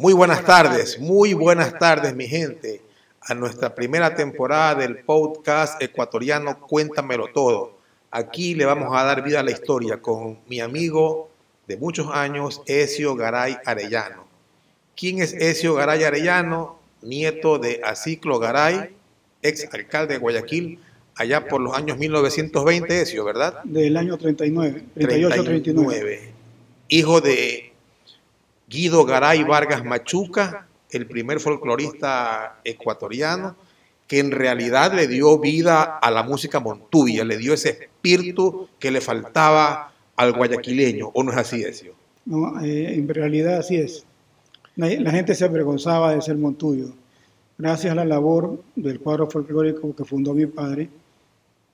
Muy buenas tardes, muy buenas tardes mi gente a nuestra primera temporada del podcast ecuatoriano Cuéntamelo Todo. Aquí le vamos a dar vida a la historia con mi amigo de muchos años, Ezio Garay Arellano. ¿Quién es Ezio Garay Arellano? Nieto de Aciclo Garay, ex alcalde de Guayaquil, allá por los años 1920, Ezio, ¿verdad? Del año 39, 38-39. Hijo de Guido Garay Vargas Machuca, el primer folclorista ecuatoriano, que en realidad le dio vida a la música montuvia, le dio ese espíritu que le faltaba al guayaquileño, ¿o no es así, Ezio? No, eh, en realidad así es. La, la, gente se avergonzaba de ser montubio. Gracias a la labor del cuadro folclórico que fundó mi padre,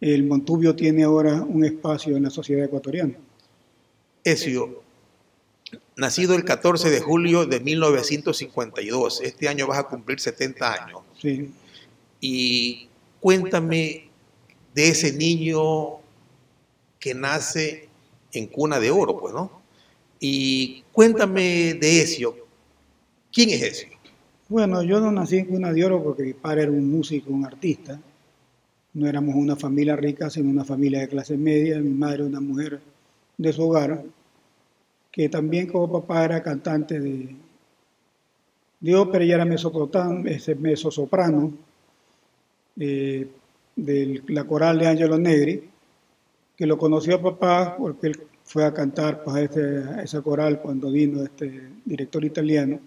el montubio tiene ahora un espacio en la sociedad ecuatoriana. Ezio, nacido el 14 de julio de 1952. Este año vas a cumplir 70 años. Sí. Y cuéntame de ese niño que nace en cuna de oro, pues, ¿no? Y cuéntame de Ezio. ¿Quién es Ezio? Bueno, yo no nací en cuna de oro porque mi padre era un músico, un artista. No éramos una familia rica, sino una familia de clase media. Mi madre una mujer de su hogar que también como papá era cantante de, de ópera y era mezzosoprano eh, de la coral de Angelo Negri, que lo conoció a papá porque él fue a cantar pues, a, este, a esa coral cuando vino este director italiano.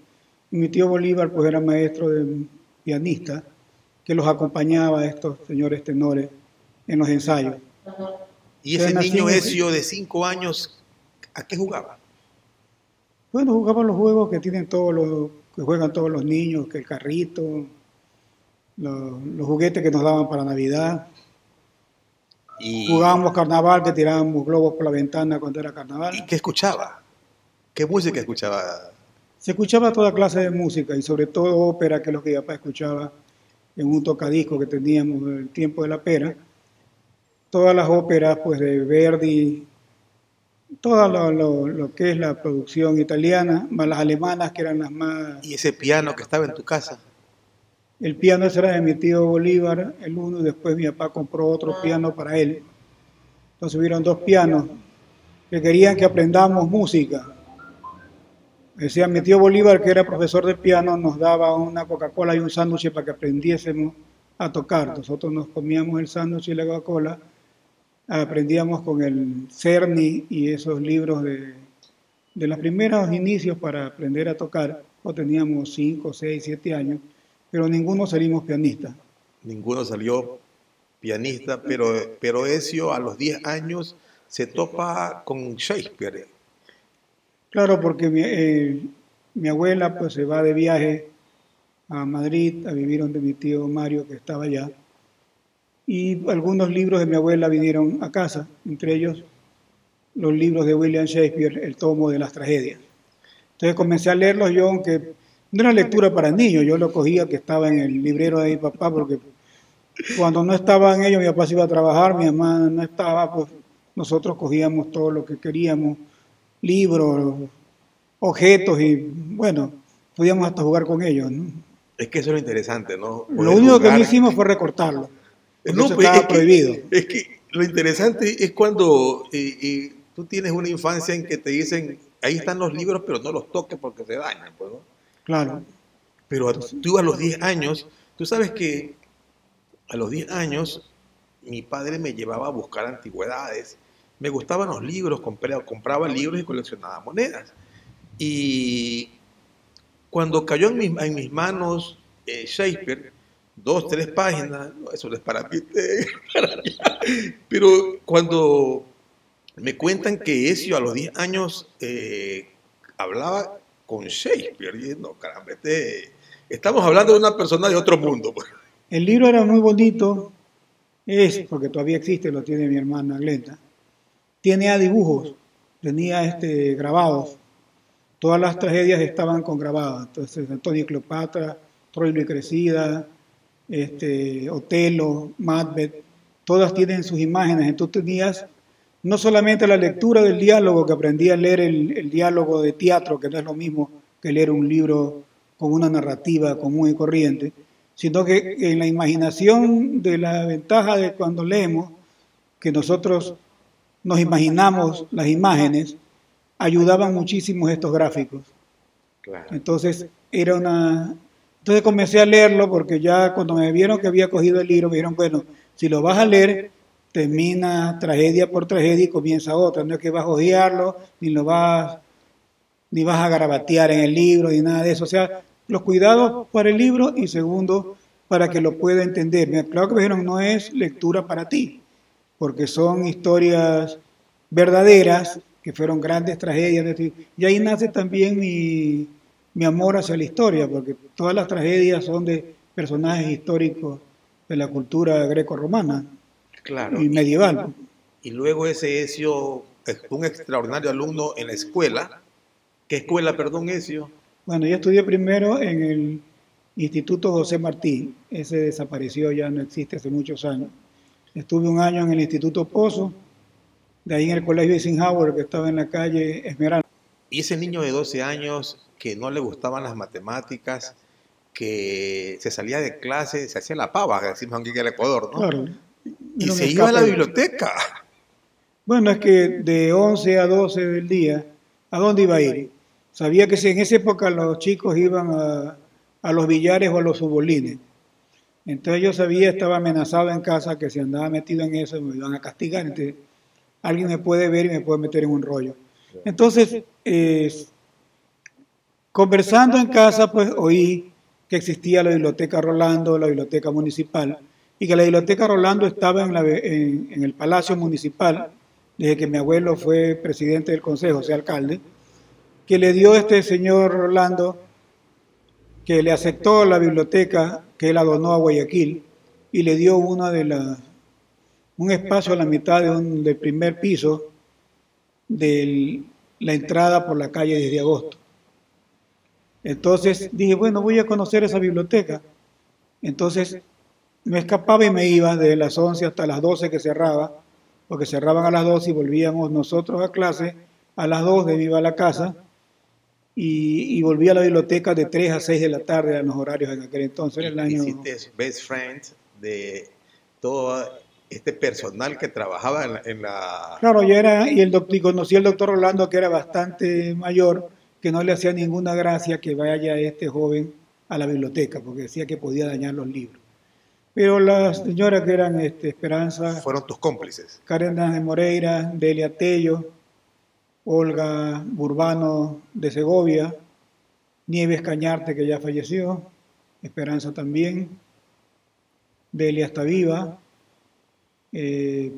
Y mi tío Bolívar pues era maestro de pianista que los acompañaba a estos señores tenores en los ensayos. ¿Y ese niño Ezio de cinco años, a qué jugaba? Bueno, jugaban los juegos que tienen todos los, que juegan todos los niños, que el carrito, los, los juguetes que nos daban para Navidad. Y, Jugábamos carnaval, que tirábamos globos por la ventana cuando era carnaval. ¿Y qué escuchaba? ¿Qué música escuchaba? Se escuchaba toda clase de música y sobre todo ópera, que es lo que mi papá escuchaba en un tocadisco que teníamos en el tiempo de la pera. Todas las óperas pues de Verdi, todo lo, lo, lo, que es la producción italiana, más las alemanas que eran las más... ¿Y ese piano que estaba en tu casa? El piano ese era de mi tío Bolívar, el uno, y después mi papá compró otro piano para él. Entonces hubieron dos pianos que querían que aprendamos música. Decía mi tío Bolívar, que era profesor de piano, nos daba una Coca-Cola y un sándwich para que aprendiésemos a tocar. Nosotros nos comíamos el sándwich y la Coca-Cola aprendíamos con el CERNI y esos libros de, de los primeros inicios para aprender a tocar, o teníamos 5, 6, 7 años, pero ninguno salimos pianistas. Ninguno salió pianista, pero, pero Ezio a los 10 años se topa con Shakespeare. Claro, porque mi, eh, mi abuela pues se va de viaje a Madrid a vivir donde mi tío Mario que estaba allá y algunos libros de mi abuela vinieron a casa, entre ellos los libros de William Shakespeare, el tomo de las tragedias. Entonces comencé a leerlos yo, aunque no era lectura para niños, yo lo cogía que estaba en el librero de mi papá, porque cuando no estaban ellos, mi papá se iba a trabajar, mi mamá no estaba, pues nosotros cogíamos todo lo que queríamos, libros, objetos y bueno, podíamos hasta jugar con ellos. ¿no? Es que eso es lo interesante, ¿no? Poder lo único jugar. que no hicimos fue recortarlo. No, pues estaba es prohibido. Que, es que lo interesante es cuando eh, eh, tú tienes una infancia en que te dicen, ahí están los libros, pero no los toques porque se dañan. Pues, ¿no? Claro. Pero tú a los 10 años, tú sabes que a los 10 años mi padre me llevaba a buscar antigüedades. Me gustaban los libros, compraba, compraba libros y coleccionaba monedas. Y cuando cayó en mis, en mis manos eh, Shakespeare, dos, tres páginas, no, eso no es para ti, pero cuando me cuentan que Ezio a los 10 años eh, hablaba con Shakespeare, y no, caramba, este, estamos hablando de una persona de otro mundo. pues. El libro era muy bonito, es, porque todavía existe, lo tiene mi hermana Glenda, tiene a dibujos, tenía este, grabados, todas las tragedias estaban con grabadas, entonces Antonio y Cleopatra, Troilo y Crecida, este, Otelo, Macbeth, todas tienen sus imágenes. Entonces tenías no solamente la lectura del diálogo, que aprendí a leer el, el, diálogo de teatro, que no es lo mismo que leer un libro con una narrativa común y corriente, sino que en la imaginación de la ventaja de cuando leemos, que nosotros nos imaginamos las imágenes, ayudaban muchísimo estos gráficos. Entonces, era una... Entonces comencé a leerlo porque ya cuando me vieron que había cogido el libro, me dijeron, bueno, si lo vas a leer, termina tragedia por tragedia y comienza otra. No es que vas a odiarlo, ni lo vas, ni vas a garabatear en el libro, ni nada de eso. O sea, los cuidados para el libro y segundo, para que lo pueda entender. Claro que me dijeron, no es lectura para ti, porque son historias verdaderas, que fueron grandes tragedias. Y ahí nace también mi, mi amor hacia la historia, porque todas las tragedias son de personajes históricos de la cultura greco-romana claro. y medieval. Y, luego ese Ezio, un extraordinario alumno en la escuela. ¿Qué escuela, perdón, Ezio? Bueno, yo estudié primero en el Instituto José Martí, ese desapareció, ya no existe hace muchos años. Estuve un año en el Instituto Pozo, de ahí en el Colegio Eisenhower, que estaba en la calle Esmeralda. Y ese niño de 12 años que no le gustaban las matemáticas, que se salía de clase, se hacía la pava, decimos aquí en el Ecuador, ¿no? Claro. Y se iba a la biblioteca. Bueno, es que de 11 a 12 del día, ¿a dónde iba a ir? Sabía que si en esa época los chicos iban a, los billares o a los subolines. Entonces yo sabía, estaba amenazado en casa que si andaba metido en eso me iban a castigar. Entonces alguien me puede ver y me puede meter en un rollo. Entonces, conversando en casa, pues oí que existía la biblioteca Rolando, la biblioteca municipal, y que la biblioteca Rolando estaba en, el Palacio Municipal, desde que mi abuelo fue presidente del consejo, o sea, alcalde que le dio este señor Rolando, que le aceptó la biblioteca que él adonó a Guayaquil y le dio una de un espacio a la mitad de un, del primer piso de la entrada por la calle desde agosto. Entonces dije, bueno, voy a conocer esa biblioteca. Entonces me escapaba y me iba de las 11 hasta las 12 que cerraba, porque cerraban a las 12 y volvíamos nosotros a clase a las 2 de iba a la casa y, volví a la biblioteca de 3 a 6 de la tarde a los horarios en aquel entonces. El año... Hiciste best friend de todo este personal que trabajaba en la... Claro, yo era, y, el doctor, y conocí al doctor Rolando que era bastante mayor, que no le hacía ninguna gracia que vaya este joven a la biblioteca, porque decía que podía dañar los libros. Pero las señoras que eran este, Esperanza... Fueron tus cómplices. Karen de Moreira, Delia Tello, Olga Burbano de Segovia, Nieves Cañarte, que ya falleció, Esperanza también, Delia está viva. Eh,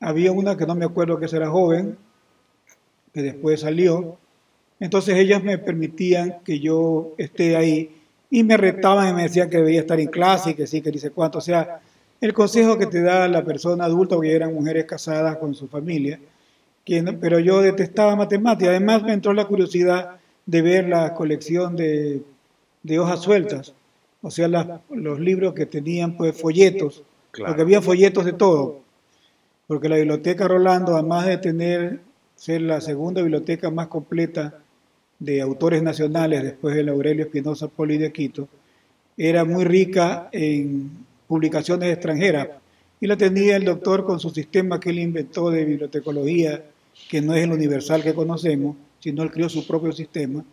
había una que no me acuerdo que era joven, que después salió. Entonces ellas me permitían que yo esté ahí y me retaban y me decían que debía estar en clase y que sí, que dice cuánto. O sea, el consejo que te da la persona adulta, porque eran mujeres casadas con su familia, pero yo detestaba matemáticas. Además me entró la curiosidad de ver la colección de, hojas sueltas, o sea, los libros que tenían pues folletos, porque había folletos de todo, porque la biblioteca Rolando, además de tener, ser la segunda biblioteca más completa de autores nacionales después del Aurelio Espinosa Poli de Quito, era muy rica en publicaciones extranjeras. Y la tenía el doctor con su sistema que él inventó de bibliotecología que no es el universal que conocemos, sino él creó su propio sistema,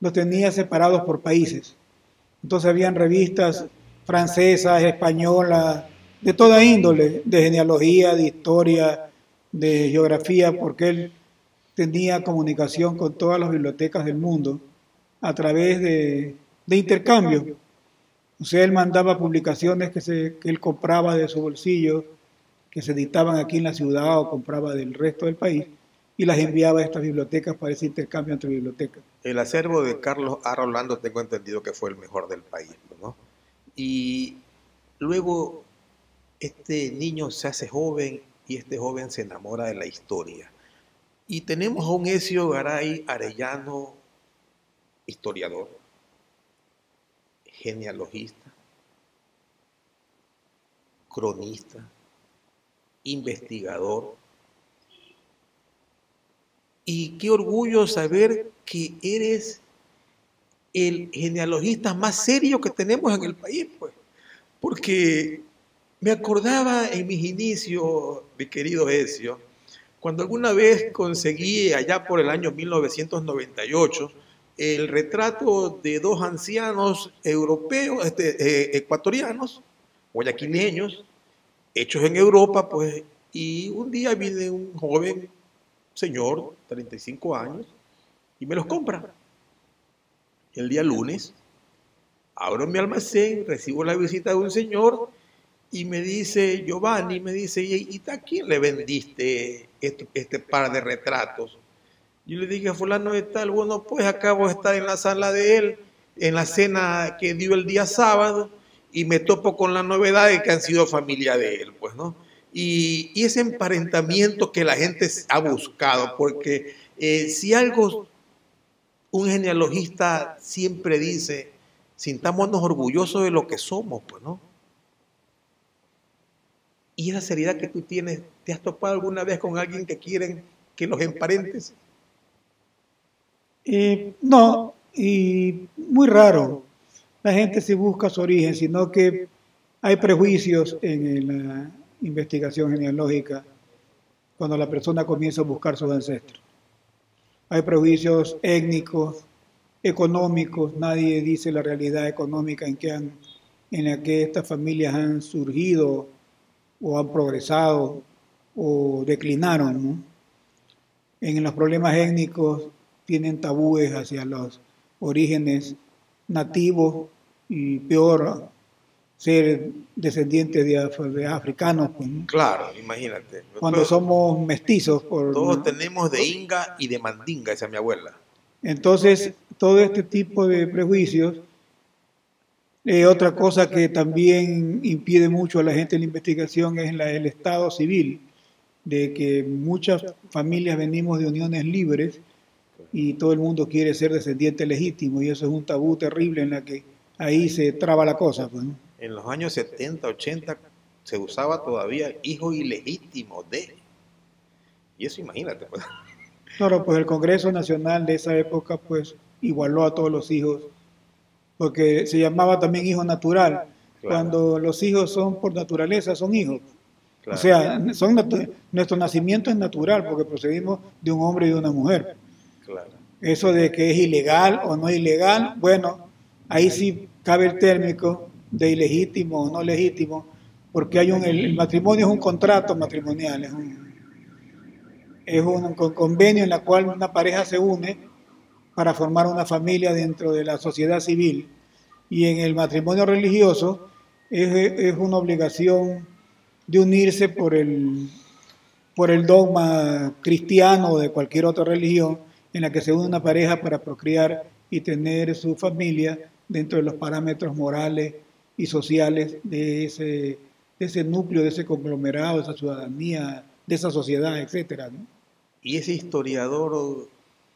los tenía separados por países. Entonces habían revistas francesas, españolas, de toda índole, de genealogía, de historia, de geografía, porque él tenía comunicación con todas las bibliotecas del mundo a través de, intercambio. O sea, él mandaba publicaciones que, que él compraba de su bolsillo que se editaban aquí en la ciudad o compraba del resto del país y las enviaba a estas bibliotecas para ese intercambio entre bibliotecas. El acervo de Carlos A. Rolando tengo entendido que fue el mejor del país, ¿no? Y luego este niño se hace joven y este joven se enamora de la historia. Y tenemos a un Ezio Garay Arellano, historiador, genealogista, cronista, investigador. Y qué orgullo saber que eres el genealogista más serio que tenemos en el país, pues. Porque me acordaba en mis inicios, mi querido Ezio, cuando alguna vez conseguí allá por el año 1998 el retrato de dos ancianos europeos, este, eh, ecuatorianos, guayaquileños, hechos en Europa, pues, y un día viene un joven señor, 35 años, y me los compra. El día lunes, abro mi almacén, recibo la visita de un señor y me dice, Giovanni, me dice, ¿y a quién le vendiste este, este par de retratos? Yo le dije a fulano de tal, bueno, pues acabo de estar en la sala de él, en la cena que dio el día sábado, y me topo con la novedad de que han sido familia de él, pues, ¿no? Y, ese emparentamiento que la gente ha buscado, porque eh, si algo un genealogista siempre dice, sintámonos orgullosos de lo que somos, pues, ¿no? Y esa seriedad que tú tienes, ¿te has topado alguna vez con alguien que quieren que los emparentes? Eh, no, y muy raro. La gente se busca su origen, sino que hay prejuicios en la investigación genealógica cuando la persona comienza a buscar sus ancestros. Hay prejuicios étnicos, económicos, nadie dice la realidad económica en, en la que estas familias han surgido o han progresado o declinaron. En los problemas étnicos tienen tabúes hacia los orígenes nativos y peor ser descendientes de, africanos. Pues, claro, imagínate. Cuando somos mestizos. Por, todos tenemos de inga y de mandinga, esa es mi abuela. Entonces, todo este tipo de prejuicios eh, otra cosa que también impide mucho a la gente en la investigación es la, el estado civil, de que muchas familias venimos de uniones libres y todo el mundo quiere ser descendiente legítimo y eso es un tabú terrible en la que ahí se traba la cosa. Pues, En los años 70, 80 se usaba todavía hijo ilegítimo de... Y eso imagínate. Pues. Claro, pues el Congreso Nacional de esa época pues igualó a todos los hijos porque se llamaba también hijo natural, cuando los hijos son por naturaleza, son hijos. O sea, son nuestro nacimiento es natural porque procedimos de un hombre y de una mujer. Eso de que es ilegal o no ilegal, bueno, ahí sí cabe el térmico de ilegítimo o no legítimo, porque hay un, el, matrimonio es un contrato matrimonial, es un, es un convenio en el cual una pareja se une para formar una familia dentro de la sociedad civil. Y en el matrimonio religioso es, una obligación de unirse por el, por el dogma cristiano o de cualquier otra religión en la que se une una pareja para procrear y tener su familia dentro de los parámetros morales y sociales de ese, ese núcleo, de ese conglomerado, de esa ciudadanía, de esa sociedad, etc. Y ese historiador,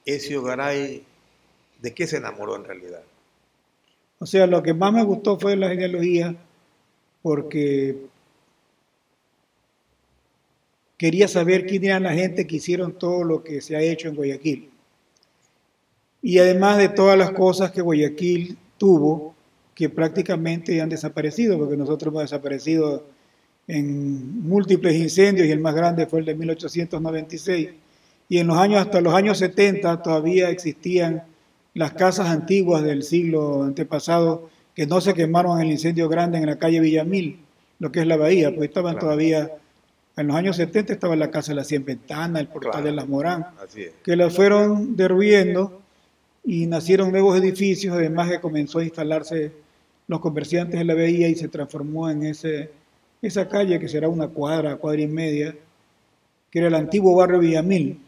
ese Garay, ¿De qué se enamoró en realidad? O sea, lo que más me gustó fue la genealogía porque quería saber quién era la gente que hicieron todo lo que se ha hecho en Guayaquil. Y además de todas las cosas que Guayaquil tuvo, que prácticamente han desaparecido, porque nosotros hemos desaparecido en múltiples incendios y el más grande fue el de 1896. Y en los años, hasta los años 70 todavía existían las casas antiguas del siglo antepasado que no se quemaron en el incendio grande en la calle Villamil, lo que es la bahía, pues estaban todavía, en los años 70 estaba la casa de las 100 ventanas, el portal de las Morán, que las fueron derruyendo y nacieron nuevos edificios, además que comenzó a instalarse los comerciantes en la bahía y se transformó en ese, esa calle que será una cuadra, cuadra y media, que era el antiguo barrio Villamil.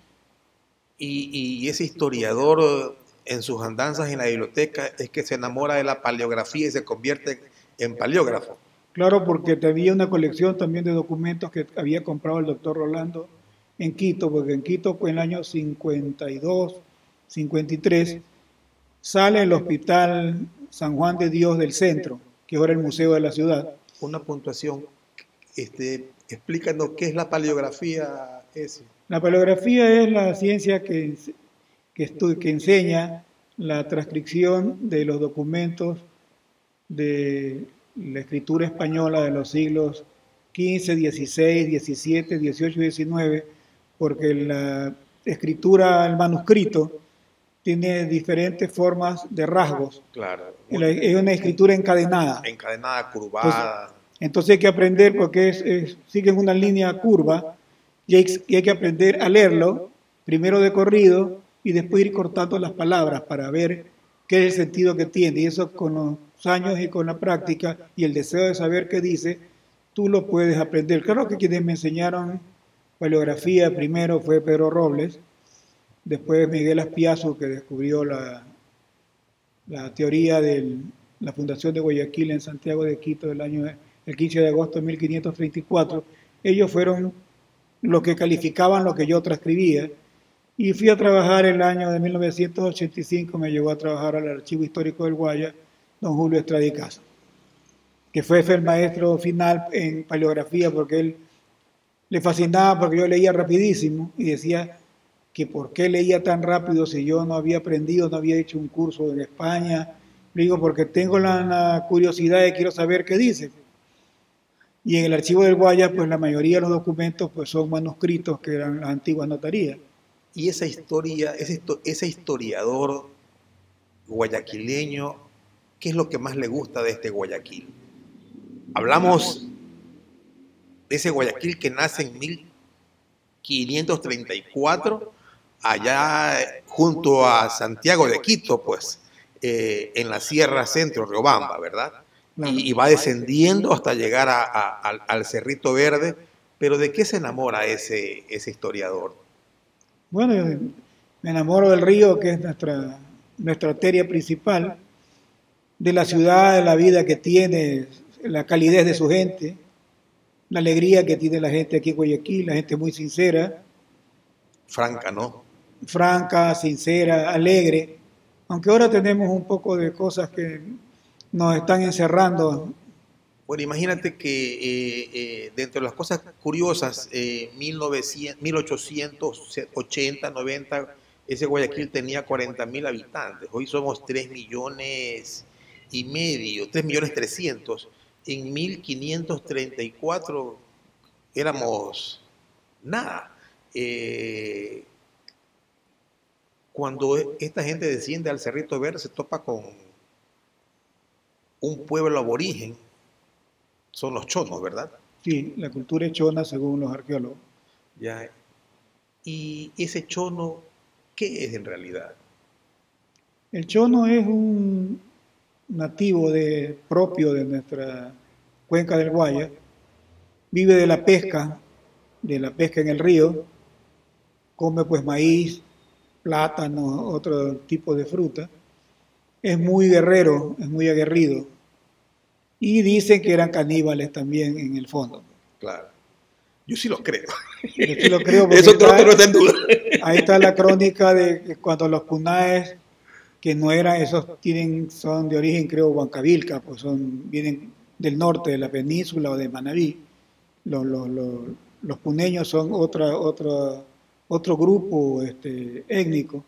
Y, y ese historiador en sus andanzas en la biblioteca es que se enamora de la paleografía y se convierte en paleógrafo. Claro, porque tenía una colección también de documentos que había comprado el doctor Rolando en Quito, porque en Quito fue en el año 52, 53, sale el Hospital San Juan de Dios del Centro, que ahora es el museo de la ciudad. Una puntuación, este, explícanos qué es la paleografía. Ese. La paleografía es la ciencia que que, que enseña la transcripción de los documentos de la escritura española de los siglos XV, XVI, XVII, XVIII y XIX, porque la escritura, el manuscrito, tiene diferentes formas de rasgos. Claro. Es una escritura encadenada. Encadenada, curvada. Entonces, hay que aprender porque es, siguen una línea curva y hay, y hay que aprender a leerlo, primero de corrido y después ir cortando las palabras para ver qué es el sentido que tiene. Y eso con los años y con la práctica y el deseo de saber qué dice, tú lo puedes aprender. Claro que quienes me enseñaron paleografía primero fue Pedro Robles, después Miguel Aspiazu, que descubrió la, la teoría de la fundación de Guayaquil en Santiago de Quito del año el 15 de agosto de 1534. Ellos fueron los que calificaban lo que yo transcribía y fui a trabajar el año de 1985, me llevó a trabajar al Archivo Histórico del Guaya, don Julio Estradicasa, que fue el maestro final en paleografía porque él le fascinaba porque yo leía rapidísimo y decía que por qué leía tan rápido si yo no había aprendido, no había hecho un curso en España. Le digo, porque tengo la, curiosidad y quiero saber qué dice. Y en el archivo del Guaya, pues la mayoría de los documentos pues, son manuscritos que eran las antiguas notarías. Y esa historia, ese, ese historiador guayaquileño, ¿qué es lo que más le gusta de este Guayaquil? Hablamos de ese Guayaquil que nace en 1534, allá junto a Santiago de Quito, pues, eh, en la Sierra Centro, Riobamba, ¿verdad? Y, va descendiendo hasta llegar al, Cerrito Verde. Pero ¿de qué se enamora ese, ese historiador? Bueno, me enamoro del río, que es nuestra, nuestra arteria principal, de la ciudad, de la vida que tiene, la calidez de su gente, la alegría que tiene la gente aquí en Guayaquil, la gente muy sincera. Franca, ¿no? Franca, sincera, alegre. Aunque ahora tenemos un poco de cosas que nos están encerrando bueno, imagínate que eh, eh, dentro de las cosas curiosas, eh, 1880, 90, ese Guayaquil tenía 40 mil habitantes. Hoy somos 3 millones y medio, 3 millones 300. En 1534 éramos nada. Eh, cuando esta gente desciende al Cerrito Verde se topa con un pueblo aborigen son los chonos, ¿verdad? Sí, la cultura es chona según los arqueólogos. Ya. ¿Y ese chono qué es en realidad? El chono es un nativo de, propio de nuestra cuenca del Guaya. Vive de la pesca, de la pesca en el río. Come pues maíz, plátano, otro tipo de fruta. Es muy guerrero, es muy aguerrido y dicen que eran caníbales también en el fondo. Claro. Yo sí lo creo. Yo sí lo creo. Eso no está en duda. Ahí está la crónica de cuando los punaes, que no eran, esos tienen, son de origen, creo, huancavilca, pues son, vienen del norte de la península o de Manabí. Los, los, los, puneños son otra, otra, otro grupo este, étnico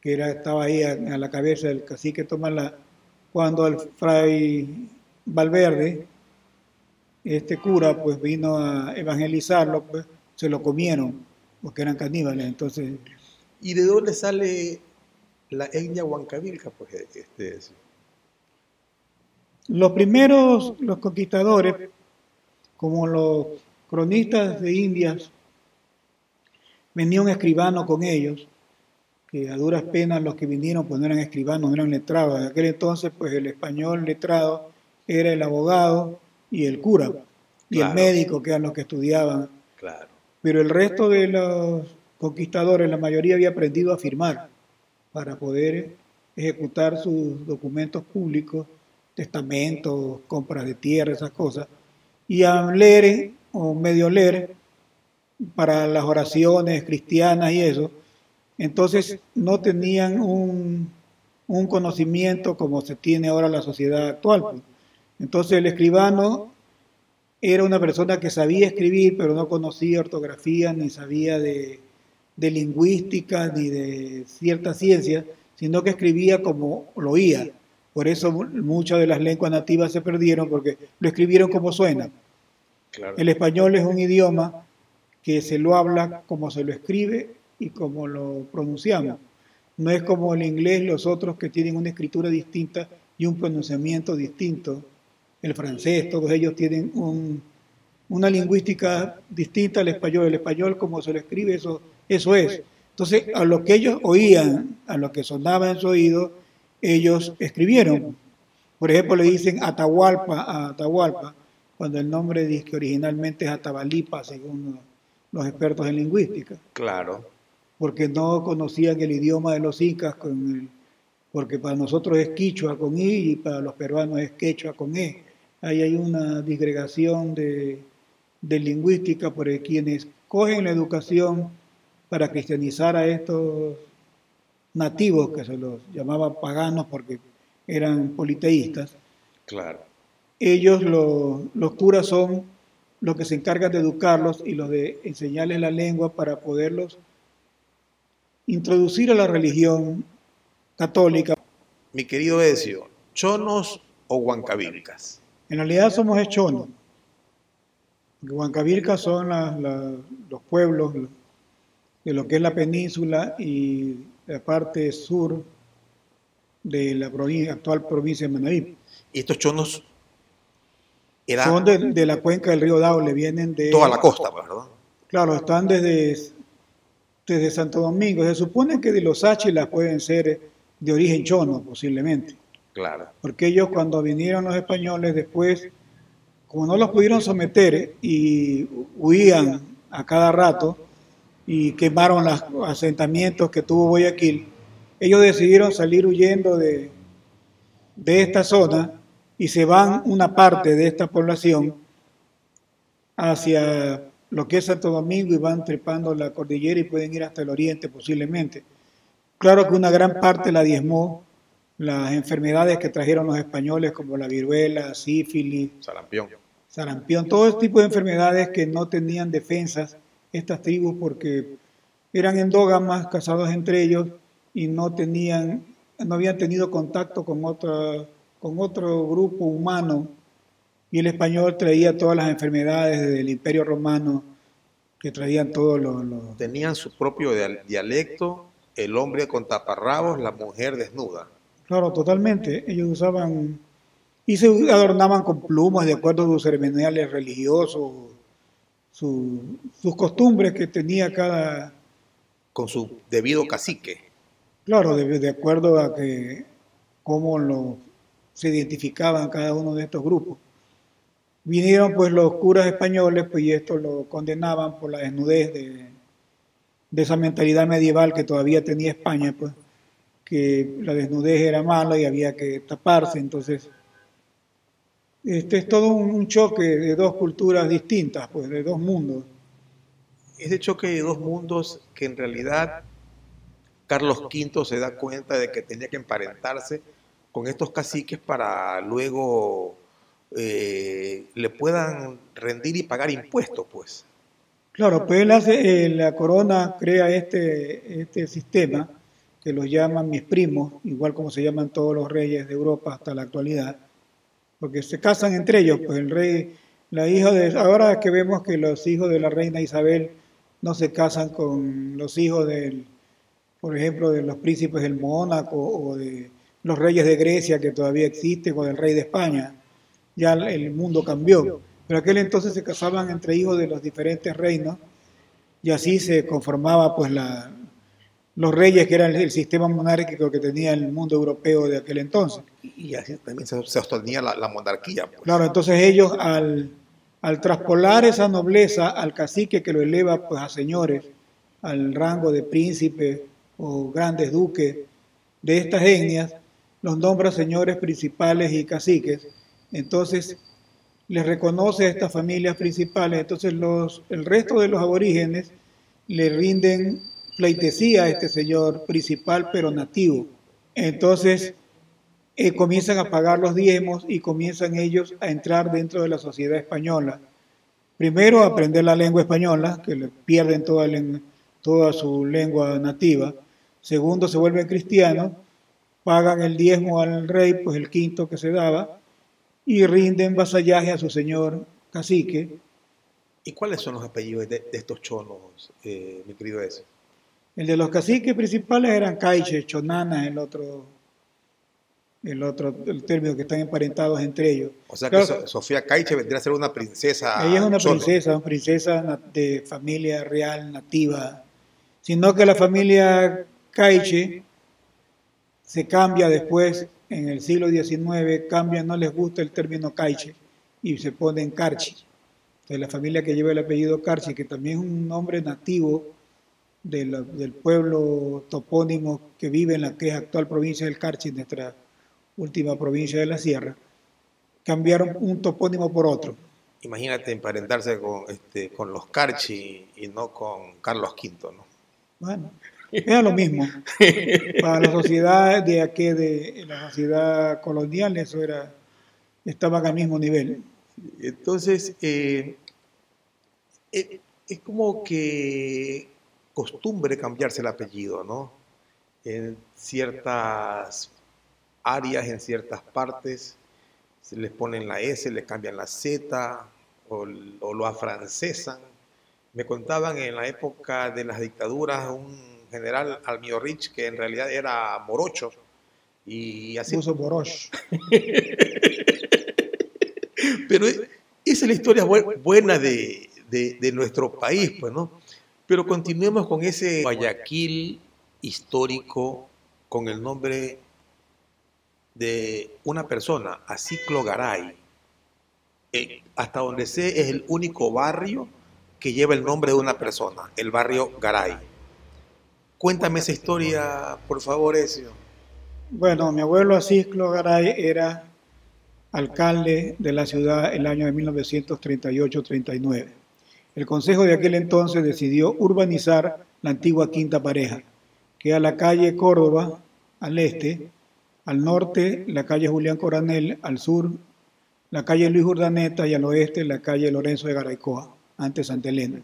que era, estaba ahí a, a la cabeza del cacique la cuando el fray Valverde, este cura, pues vino a evangelizarlo, pues se lo comieron, porque eran caníbales, entonces... ¿Y de dónde sale la etnia huancavilca? Pues, este, Los primeros, los conquistadores, como los cronistas de Indias, venía un escribano con ellos, que a duras penas los que vinieron pues no eran escribanos, no eran letrados. En aquel entonces pues el español letrado era el abogado y el cura y el médico que eran los que estudiaban. Claro. Pero el resto de los conquistadores, la mayoría había aprendido a firmar para poder ejecutar sus documentos públicos, testamentos, compras de tierra, esas cosas, y a leer o medio leer para las oraciones cristianas y eso, entonces no tenían un, conocimiento como se tiene ahora la sociedad actual. Pues. Entonces el escribano era una persona que sabía escribir, pero no conocía ortografía, ni sabía de, lingüística, ni de cierta ciencia, sino que escribía como lo oía. Por eso muchas de las lenguas nativas se perdieron, porque lo escribieron como suena. El español es un idioma que se lo habla como se lo escribe y como lo pronunciamos. No es como el inglés, los otros que tienen una escritura distinta y un pronunciamiento distinto. El francés, todos ellos tienen una lingüística distinta al español. El español, como se lo escribe, eso, eso es. Entonces, a lo que ellos oían, a lo que sonaba en su oído, ellos escribieron. Por ejemplo, le dicen Atahualpa a Atahualpa, cuando el nombre dice que originalmente es Atabalipa, según los expertos en lingüística. Claro. Porque no conocían el idioma de los incas, con porque para nosotros es quichua con i y para los peruanos es quechua con e. Ahí hay una disgregación de, de lingüística por quienes cogen la educación para cristianizar a estos nativos, que se los llamaba paganos porque eran politeístas. Claro. Ellos, los, los curas, son los que se encargan de educarlos y los de enseñarles la lengua para poderlos introducir a la religión católica. Mi querido Ezio, ¿chonos o huancavilcas? En realidad somos chonos. Huancavilcas son los pueblos de lo que es la península y la parte sur de la actual provincia de Manaví. ¿Y estos chonos son de, la cuenca del río Daule, vienen de... Toda la costa, pues, ¿verdad? Claro, están desde, desde Santo Domingo. Se supone que de los Áchilas pueden ser de origen chono, posiblemente. Claro. Porque ellos cuando vinieron los españoles después, como no los pudieron someter y huían a cada rato y quemaron los asentamientos que tuvo Guayaquil, ellos decidieron salir huyendo de, de esta zona y se van una parte de esta población hacia lo que es Santo Domingo y van trepando la cordillera y pueden ir hasta el oriente posiblemente. Claro que una gran parte la diezmó las enfermedades que trajeron los españoles como la viruela, sífilis, sarampión. Sarampión, todo este tipo de enfermedades que no tenían defensas estas tribus porque eran endógamas, casados entre ellos y no tenían no habían tenido contacto con otra con otro grupo humano y el español traía todas las enfermedades del imperio romano que traían todos los, Tenían su propio dialecto, el hombre con taparrabos, la mujer desnuda. Claro, totalmente. Ellos usaban y se adornaban con plumas de acuerdo a sus ceremoniales religiosos, sus costumbres que tenía cada... Con su debido cacique. Claro, de, de acuerdo a que cómo se identificaban cada uno de estos grupos. Vinieron pues los curas españoles pues, y esto lo condenaban por la desnudez de, esa mentalidad medieval que todavía tenía España, pues, que la desnudez era mala y había que taparse. Entonces, este es todo un choque de dos culturas distintas, pues, de dos mundos. Ese choque de dos mundos que en realidad Carlos V se da cuenta de que tenía que emparentarse con estos caciques para luego eh, le puedan rendir y pagar impuestos, pues. Claro, pues él hace, eh, la corona crea este, este sistema que los llaman mis primos, igual como se llaman todos los reyes de Europa hasta la actualidad, porque se casan entre ellos, pues el rey, la hija de, ahora que vemos que los hijos de la reina Isabel no se casan con los hijos del, por ejemplo, de los príncipes del Mónaco o de los reyes de Grecia que todavía existen con el rey de España. Ya el mundo cambió. Pero aquel entonces se casaban entre hijos de los diferentes reinos y así se conformaba pues la, los reyes que eran el sistema monárquico que tenía el mundo europeo de aquel entonces. Y así también se, sostenía la, monarquía. Pues. Claro, entonces ellos al, al traspolar esa nobleza al cacique que lo eleva pues a señores, al rango de príncipe o grandes duques de estas etnias, los nombra señores principales y caciques, entonces les reconoce a estas familias principales, entonces los, el resto de los aborígenes le rinden pleitesía a este señor principal pero nativo. Entonces eh, comienzan a pagar los diezmos y comienzan ellos a entrar dentro de la sociedad española. Primero aprender la lengua española, que le pierden toda, toda su lengua nativa. Segundo, se vuelven cristianos pagan el diezmo al rey, pues el quinto que se daba, y rinden vasallaje a su señor cacique. ¿Y cuáles son los apellidos de, de estos chonos, eh, mi querido ese? El de los caciques principales eran Caiche, Chonana, el otro, el otro el término que están emparentados entre ellos. O sea que so Sofía Caiche vendría a ser una princesa. Ella es una chono. princesa, una princesa de familia real nativa, sino que la familia Caiche se cambia después, en el siglo XIX, cambia, no les gusta el término Caiche y se ponen Carchi. Entonces la familia que lleva el apellido Carchi, que también es un nombre nativo de la- del pueblo topónimo que vive en la que es actual provincia del Carchi, nuestra última provincia de la Sierra, cambiaron un topónimo por otro. Imagínate emparentarse con, este, con los Carchi y no con Carlos V, ¿no? Bueno, era lo mismo. Para la sociedad de aquí, de la sociedad colonial, eso era, estaban al mismo nivel. Entonces, eh, eh, es como que costumbre cambiarse el apellido, ¿no? En ciertas áreas, en ciertas partes, se les ponen la S, le cambian la Z o, o lo afrancesan. Me contaban en la época de las dictaduras un general Almiorrich que en realidad era morocho y así Puso Borosh. Pero e- esa es la historia bu- buena de, de- de nuestro país, pues, ¿no? Pero continuemos con ese Guayaquil histórico con el nombre de una persona, Aciclo Garay. Eh, hasta donde sé, es el único barrio que lleva el nombre de una persona, el barrio Garay. Cuéntame esa historia, por favor, Ezio. Bueno, mi abuelo Asisclo Garay era alcalde de la ciudad el año de 1938-39. El consejo de aquel entonces decidió urbanizar la antigua Quinta Pareja, que era la calle Córdoba al este, al norte la calle Julián Coronel, al sur la calle Luis Urdaneta y al oeste la calle Lorenzo de Garaycoa, antes Santa Elena.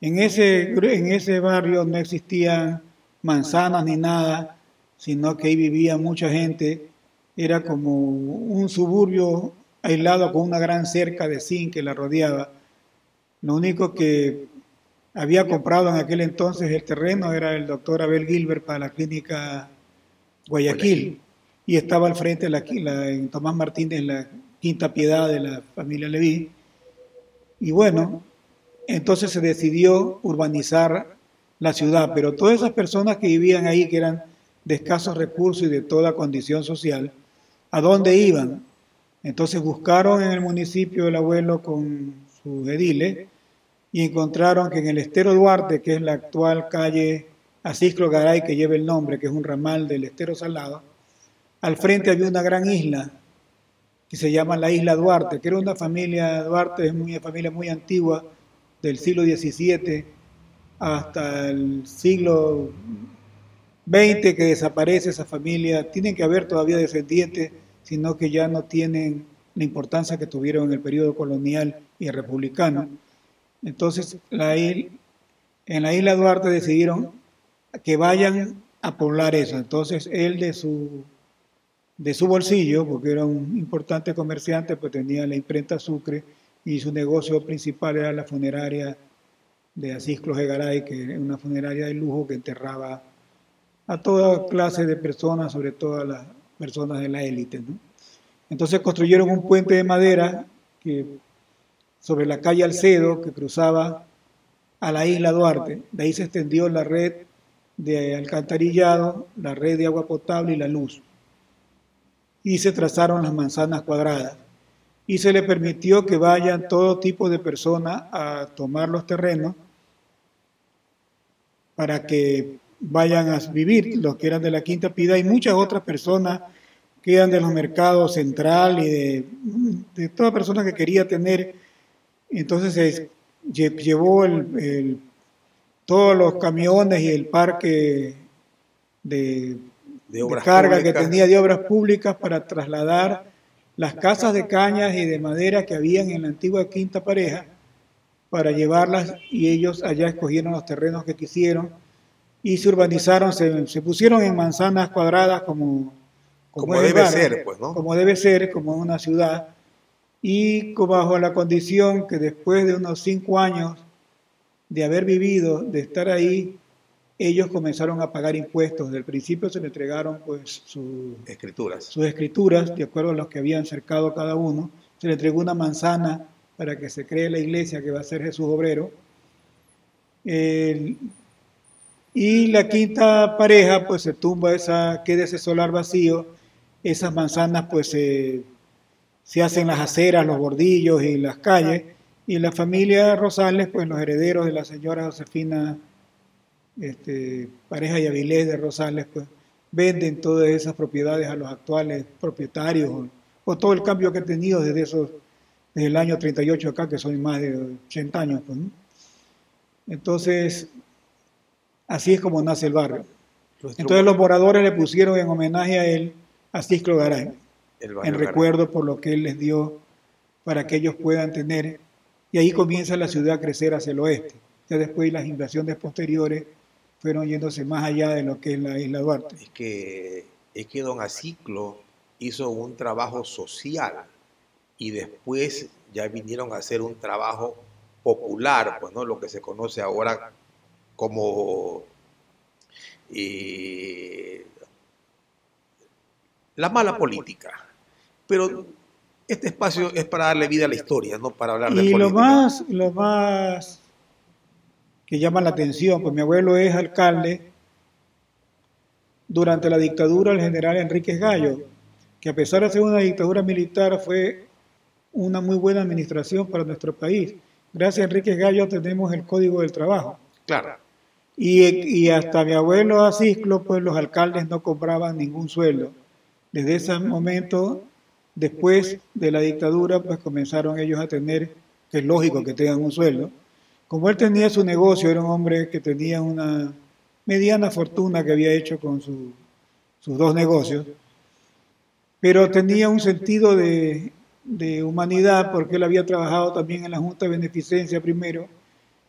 En ese, en ese barrio no existían manzanas ni nada, sino que ahí vivía mucha gente. Era como un suburbio aislado con una gran cerca de zinc que la rodeaba. Lo único que había comprado en aquel entonces el terreno era el doctor Abel Gilbert para la clínica Guayaquil y estaba al frente la, la, en Tomás Martínez la quinta piedad de la familia Leví. Y bueno, entonces se decidió urbanizar la ciudad, pero todas esas personas que vivían ahí, que eran de escasos recursos y de toda condición social, ¿a dónde iban? Entonces buscaron en el municipio el abuelo con sus ediles y encontraron que en el Estero Duarte, que es la actual calle Asisclo Garay, que lleva el nombre, que es un ramal del Estero Salado, al frente había una gran isla que se llama la Isla Duarte, que era una familia, Duarte es una familia muy antigua, del siglo XVII hasta el siglo XX que desaparece esa familia. Tienen que haber todavía descendientes, sino que ya no tienen la importancia que tuvieron en el periodo colonial y republicano. Entonces, en la isla Duarte decidieron que vayan a poblar eso. Entonces, él de su, de su bolsillo, porque era un importante comerciante, pues tenía la imprenta Sucre y su negocio principal era la funeraria de Asisclo Garay, que era una funeraria de lujo que enterraba a toda clase de personas, sobre todo a las personas de la élite. Entonces construyeron un puente de madera que, sobre la calle Alcedo que cruzaba a la isla Duarte. De ahí se extendió la red de alcantarillado, la red de agua potable y la luz. Y se trazaron las manzanas cuadradas. Y se le permitió que vayan todo tipo de personas a tomar los terrenos para que vayan a vivir, los que eran de la Quinta Pida y muchas otras personas que eran de los mercados central y de, de toda persona que quería tener. Entonces se llevó el, el, todos los camiones y el parque de, de, de carga públicas. que tenía de obras públicas para trasladar las casas de cañas y de madera que habían en la antigua Quinta Pareja para llevarlas y ellos allá escogieron los terrenos que quisieron y se urbanizaron, se, se pusieron en manzanas cuadradas como como, debe ser, pues, ¿no? Como debe ser, como una ciudad, y bajo la condición que después de unos cinco años de haber vivido, de estar ahí, ellos comenzaron a pagar impuestos. Desde el principio se le entregaron pues su- Escrituras. sus escrituras, de acuerdo a los que habían cercado cada uno. Se le entregó una manzana para que se cree la iglesia que va a ser Jesús Obrero. Y la quinta pareja, pues se tumba esa, queda ese solar vacío. Esas manzanas, pues se, se hacen las aceras, los bordillos y las calles. Y la familia Rosales, pues los herederos de la señora Josefina, este, pareja y Avilés de Rosales, pues venden todas esas propiedades a los actuales propietarios o, o todo el cambio que ha tenido desde esos desde el año 38 acá, que son más de 80 años. Pues, ¿no? Entonces, así es como nace el barrio. Entonces los moradores le pusieron en homenaje a él a Cisclo Garay, en recuerdo por lo que él les dio para que ellos puedan tener. Y ahí comienza la ciudad a crecer hacia el oeste. Ya después las invasiones posteriores fueron yéndose más allá de lo que es la isla Duarte. Es que, es que don Aciclo hizo un trabajo social y después ya vinieron a hacer un trabajo popular, pues, ¿no? Lo que se conoce ahora como eh, la mala política. Pero este espacio es para darle vida a la historia, no para hablar de Y política. lo más, lo más que llama la atención, pues mi abuelo es alcalde durante la dictadura del general Enríquez Gallo, que a pesar de ser una dictadura militar fue una muy buena administración para nuestro país. Gracias a Enríquez Gallo tenemos el Código del Trabajo. Claro, Y, y hasta mi abuelo Asisclo, pues los alcaldes no cobraban ningún sueldo. Desde ese momento, después de la dictadura, pues comenzaron ellos a tener, que es lógico que tengan un sueldo. Como él tenía su negocio, era un hombre que tenía una mediana fortuna que había hecho con su- sus dos negocios, pero tenía un sentido de, de humanidad porque él había trabajado también en la Junta de Beneficencia primero,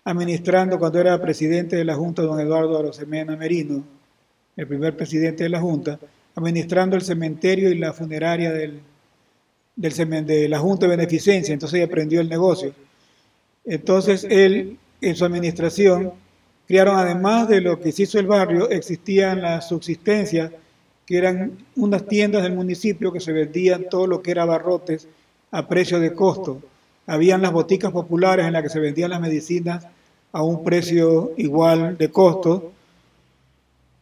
administrando cuando era presidente de la Junta, don Eduardo Arosemena Merino, el primer presidente de la Junta, administrando el cementerio y la funeraria del, del de la Junta de Beneficencia, entonces aprendió el negocio. Entonces él, en su administración, crearon además de lo que se hizo el barrio, existían las subsistencias, que eran unas tiendas del municipio que se vendían todo lo que era barrotes a precio de costo. Habían las boticas populares en las que se vendían las medicinas a un precio igual de costo.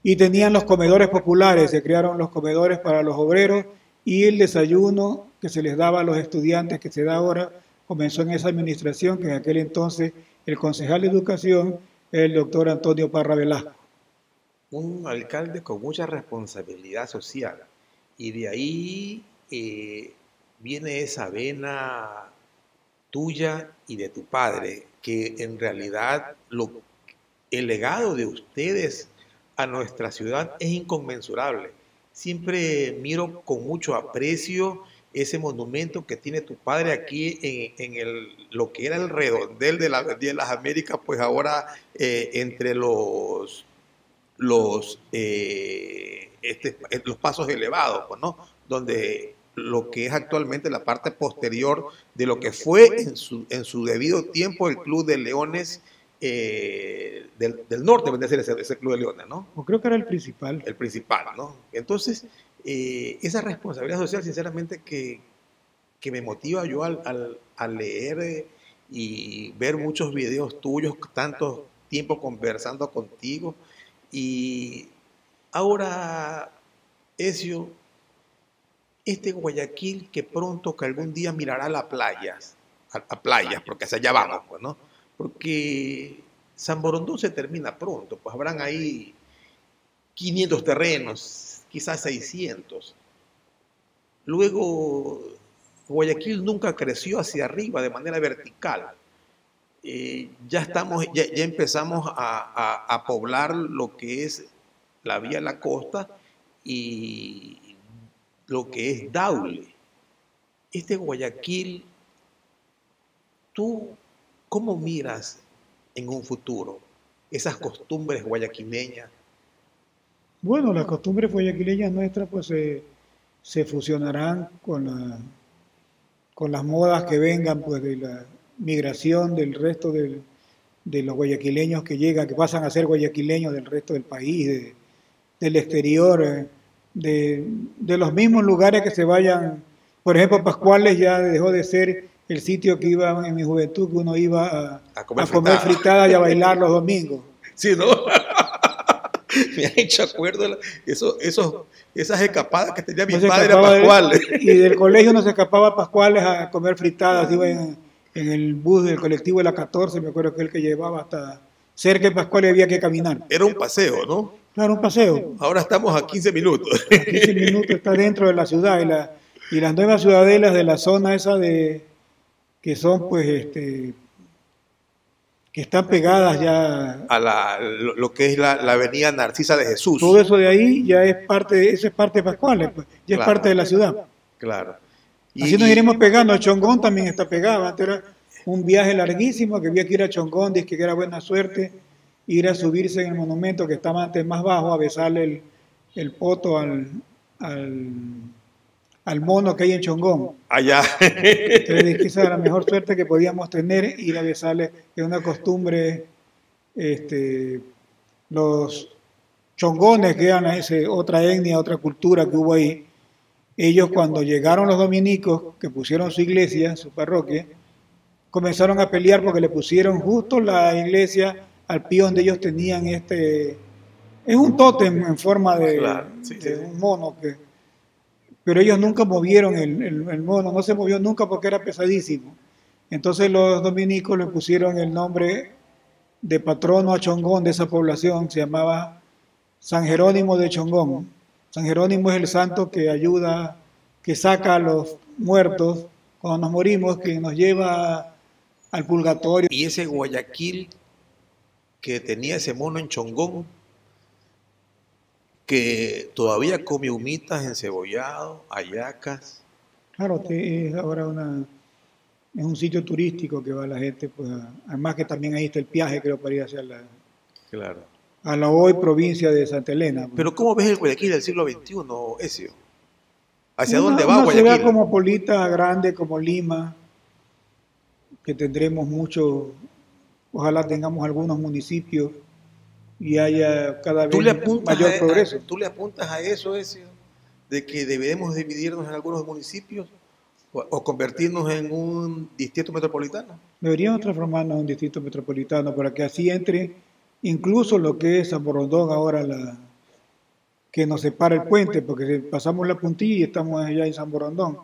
Y tenían los comedores populares, se crearon los comedores para los obreros y el desayuno que se les daba a los estudiantes, que se da ahora, comenzó en esa administración, que en aquel entonces el concejal de educación el doctor Antonio Parra Velasco. un alcalde con mucha responsabilidad social. Y de ahí eh, viene esa vena tuya y de tu padre, que en realidad lo, el legado de ustedes a nuestra ciudad es inconmensurable. Siempre miro con mucho aprecio ese monumento que tiene tu padre aquí en, el, lo que era el redondel de la de las Américas, pues ahora eh, entre los los, eh, este, los pasos elevados, pues, ¿no? Donde lo que es actualmente la parte posterior de lo que fue en su, en su debido tiempo el Club de Leones eh, del, del, Norte, a ser ese, ese, Club de Leones, ¿no? O creo que era el principal. El principal, ¿no? Entonces, eh, esa responsabilidad social, sinceramente, que, que me motiva yo al, al, al leer y ver muchos videos tuyos, tanto tiempo conversando contigo, y ahora, Ezio, este Guayaquil que pronto, que algún día mirará las playas, a, playas, porque hacia allá vamos, pues, ¿no? Porque San Borondón se termina pronto, pues habrán ahí 500 terrenos, quizás 600. Luego, Guayaquil nunca creció hacia arriba de manera vertical. Eh, ya estamos, ya, ya empezamos a, a, a, poblar lo que es la vía a la costa y lo que es Daule. Este Guayaquil, ¿tú cómo miras en un futuro esas costumbres guayaquileñas? Bueno, las costumbres guayaquileñas nuestras pues se, fusionarán con, con las modas que vengan pues, de la migración del resto del, de los guayaquileños que llegan, que pasan a ser guayaquileños del resto del país, del exterior, eh, de, de, los mismos lugares que se vayan. Por ejemplo, Pascuales ya dejó de ser el sitio que iba en mi juventud, que uno iba a, a comer, fritada. y a bailar los domingos. Sí, ¿no? me ha hecho acuerdo eso, eso, esas escapadas que tenía mi padre a Pascuales. y del colegio no se escapaba a Pascuales a comer fritadas, iba en, en el bus del colectivo de la 14, me acuerdo que el que llevaba hasta cerca de Pascual había que caminar. Era un paseo, ¿no? Claro, un paseo. Ahora estamos a 15 minutos. A 15 minutos está dentro de la ciudad y, la, y las nuevas ciudadelas de la zona esa de que son pues este que están pegadas ya a la, lo, que es la, avenida Narcisa de Jesús. Todo eso de ahí ya es parte, eso es parte de Pascuales, pues, ya es parte de la ciudad. Claro. Así nos iremos pegando. Chongón también está pegado. Antes era un viaje larguísimo que había que ir a Chongón, dice que era buena suerte ir a subirse en el monumento que estaba antes más bajo, a besarle el, el poto al, al, mono que hay en Chongón. Allá. Entonces, era la mejor suerte que podíamos tener, ir a besarle, es una costumbre, este, los chongones que eran ese, otra etnia, otra cultura que hubo ahí, ellos cuando llegaron los dominicos, que pusieron su iglesia, su parroquia, comenzaron a pelear porque le pusieron justo la iglesia al pie donde ellos tenían este... Es un tótem en forma de, un mono, que, pero ellos nunca movieron el, el, mono, no se movió nunca porque era pesadísimo. Entonces los dominicos le pusieron el nombre de patrono a Chongón de esa población, se llamaba San Jerónimo de Chongón. San Jerónimo es el santo que ayuda, que saca a los muertos cuando nos morimos, que nos lleva al purgatorio. Y ese Guayaquil que tenía ese mono en Chongón, que todavía come humitas, encebollado, ayacas. Claro, es ahora una, es un sitio turístico que va la gente, pues, además que también ahí está el viaje, creo, para ir hacia la... Claro a la hoy provincia de Santa Elena. Pues. Pero ¿cómo ves el Guayaquil del siglo XXI, Ezio? ¿Hacia dónde va una Guayaquil? ciudad como Polita, grande como Lima, que tendremos mucho, ojalá tengamos algunos municipios y haya cada vez mayor progreso. ¿Tú le apuntas a eso, Ezio? De que debemos dividirnos en algunos municipios o, convertirnos en un distrito metropolitano. Deberíamos transformarnos en un distrito metropolitano para que así entre incluso lo que es San Borondón ahora la que nos separa el puente, porque pasamos la puntilla y estamos allá en San Borondón,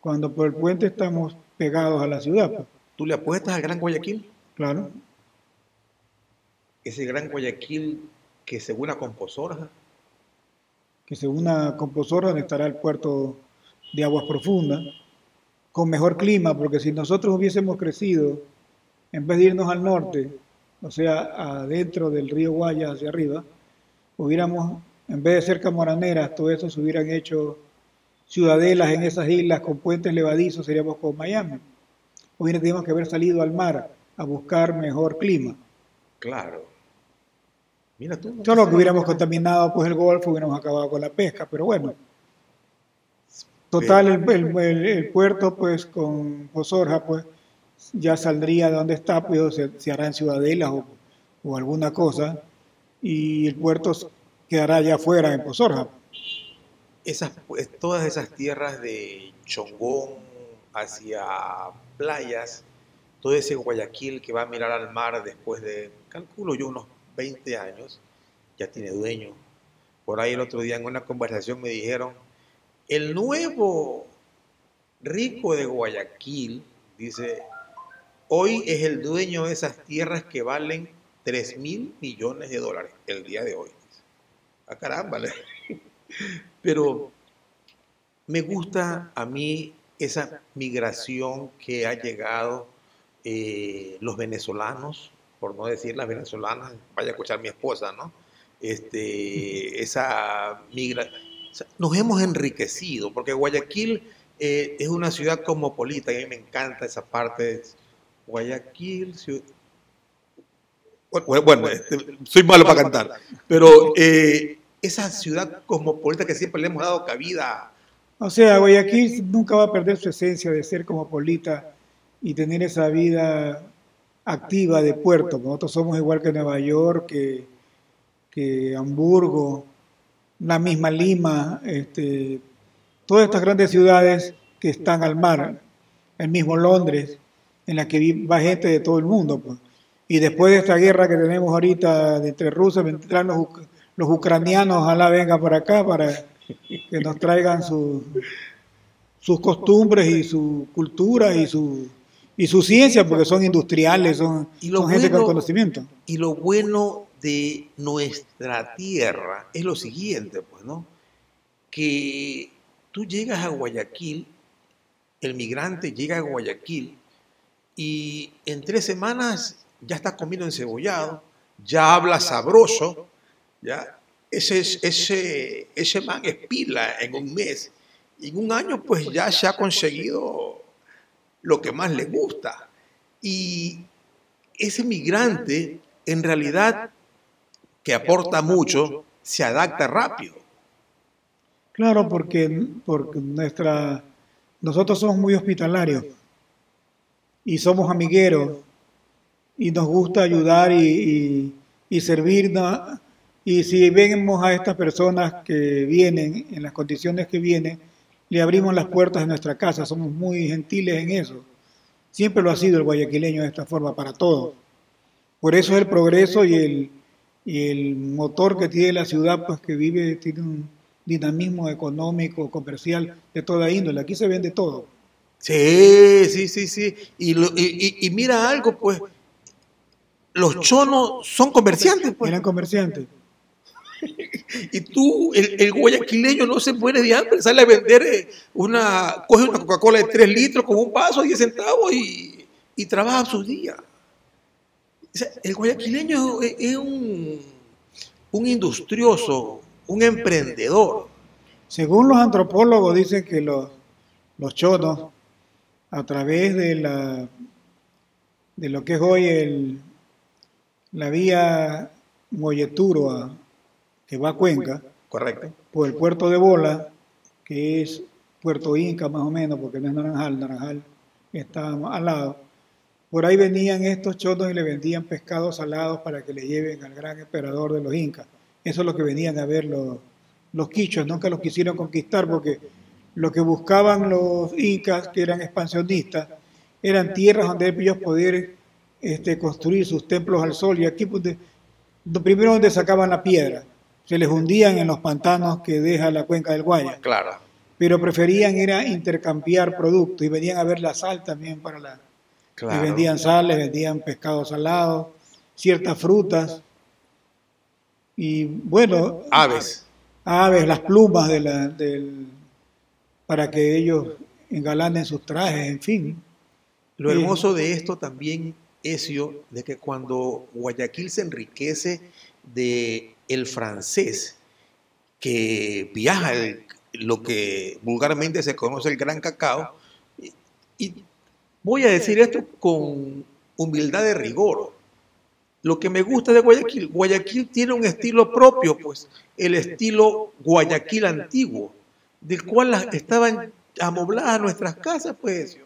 cuando por el puente estamos pegados a la ciudad. Pues. ¿Tú le apuestas al Gran Guayaquil? Claro. Ese Gran Guayaquil que se una con Pozorja. Que se una con Pozorja, donde estará el puerto de aguas profundas, con mejor clima, porque si nosotros hubiésemos crecido, en vez de irnos al norte, o sea, adentro del río Guayas hacia arriba, hubiéramos, en vez de ser camoraneras, todo eso se hubieran hecho ciudadelas en esas islas con puentes levadizos, seríamos como Miami. Tenido que haber salido al mar a buscar mejor clima. Claro. Mira tú. Solo que hubiéramos contaminado pues el Golfo, hubiéramos acabado con la pesca, pero bueno. Total, el, el puerto pues con Posorja pues ya saldría de donde está, pues se, se hará en Ciudadelas o, alguna cosa, y el puerto quedará allá afuera en Pozorja. Esas, pues, todas esas tierras de Chongón hacia playas, todo ese Guayaquil que va a mirar al mar después de, calculo yo, unos 20 años, ya tiene dueño. Por ahí el otro día en una conversación me dijeron, el nuevo rico de Guayaquil, dice, Hoy es el dueño de esas tierras que valen 3 mil millones de dólares el día de hoy. A ah, caramba. Pero me gusta a mí esa migración que ha llegado eh, los venezolanos, por no decir las venezolanas, vaya a escuchar mi esposa, ¿no? Este, esa migración. nos hemos enriquecido, porque Guayaquil eh, es una ciudad cosmopolita y a mí me encanta esa parte. Guayaquil, bueno, este, soy malo para cantar, pero eh, esa ciudad cosmopolita que siempre le hemos dado cabida O sea, Guayaquil nunca va a perder su esencia de ser cosmopolita y tener esa vida activa de puerto. Nosotros somos igual que Nueva York, que, que Hamburgo, la misma Lima, este, todas estas grandes ciudades que están al mar, el mismo Londres, en la que va gente de todo el mundo. Pues. Y después de esta guerra que tenemos ahorita entre Rusia, vendrán los, los ucranianos, ojalá vengan por acá para que nos traigan sus costumbres y su cultura y su, y su ciencia, porque son industriales, son, gente con conocimiento. Y lo bueno de nuestra tierra es lo siguiente, pues, ¿no? Que tú llegas a Guayaquil, el migrante llega a Guayaquil y en tres semanas ya está comiendo encebollado, ya habla sabroso, ya ese, ese, ese man es pila en un mes. Y en un año pues ya se ha conseguido lo que más le gusta. Y ese migrante en realidad que aporta mucho se adapta rápido. Claro, porque, porque nuestra, nosotros somos muy hospitalarios y somos amigueros y nos gusta ayudar y, y, y servirnos y si vemos a estas personas que vienen, en las condiciones que vienen, le abrimos las puertas de nuestra casa, somos muy gentiles en eso. Siempre lo ha sido el guayaquileño de esta forma, para todos. Por eso es el progreso y el, y el motor que tiene la ciudad, pues que vive, tiene un dinamismo económico, comercial, de toda índole. Aquí se vende todo. Sí, sí, sí, sí. Y, y, y, mira algo, pues, los chonos son comerciantes. Pues. Eran comerciantes. Y tú, el, guayaquileño no se muere de hambre, sale a vender eh, una, coge una Coca-Cola de 3 litros con un vaso, 10 centavos y, trabaja sus días. el guayaquileño es, un, un industrioso, un emprendedor. Según los antropólogos dicen que los, los chonos, a través de la de lo que es hoy el, la vía Molleturo que va a Cuenca, correcto, por el puerto de Bola, que es Puerto Inca más o menos, porque no es Naranjal, Naranjal está al lado. Por ahí venían estos chotos y le vendían pescados salados para que le lleven al gran emperador de los incas. Eso es lo que venían a ver los, los quichos, nunca los quisieron conquistar porque lo que buscaban los incas, que eran expansionistas, eran tierras donde ellos podían este, construir sus templos al sol. Y aquí, pues, primero donde sacaban la piedra, se les hundían en los pantanos que deja la cuenca del Guaya. Claro. Pero preferían era intercambiar productos y venían a ver la sal también para la... Claro. Y vendían sal, les vendían pescados salados, ciertas frutas y bueno... Aves. Aves, las plumas de la, del, para que ellos engalanen sus trajes, en fin. Lo hermoso de esto también es yo, de que cuando Guayaquil se enriquece de el francés que viaja lo que vulgarmente se conoce el gran cacao. Y, voy a decir esto con humildad de rigor. Lo que me gusta de Guayaquil, Guayaquil tiene un estilo propio, pues el estilo Guayaquil antiguo, del cual estaban amobladas nuestras casas, pues.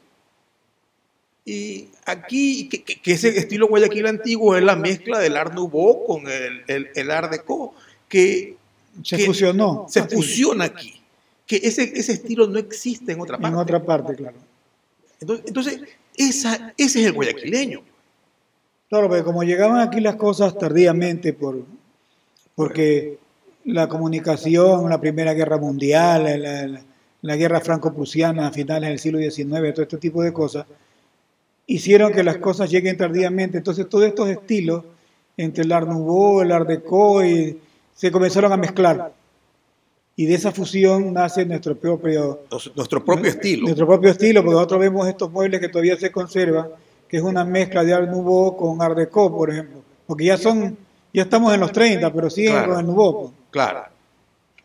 Y aquí, que, ese estilo Guayaquil antiguo es la mezcla del Art Nouveau con el, el, el Art Deco, que se fusionó. Se fusiona aquí. Que ese, ese estilo no existe en otra parte. En otra parte, claro. Entonces, entonces esa, ese es el guayaquileño. Claro, pero como llegaban aquí las cosas tardíamente, por, porque la comunicación, la Primera Guerra Mundial, la, la guerra franco-prusiana a finales del siglo XIX, todo este tipo de cosas, hicieron que las cosas lleguen tardíamente. Entonces todos estos estilos, entre el Art Nouveau, el Art Deco, y, se comenzaron a mezclar. Y de esa fusión nace nuestro propio, nuestro propio estilo. Nuestro propio estilo, porque nosotros vemos estos muebles que todavía se conservan, que es una mezcla de Art Nouveau con Art Deco, por ejemplo. Porque ya son, ya estamos en los 30, pero siguen con el Nouveau. Pues. Claro.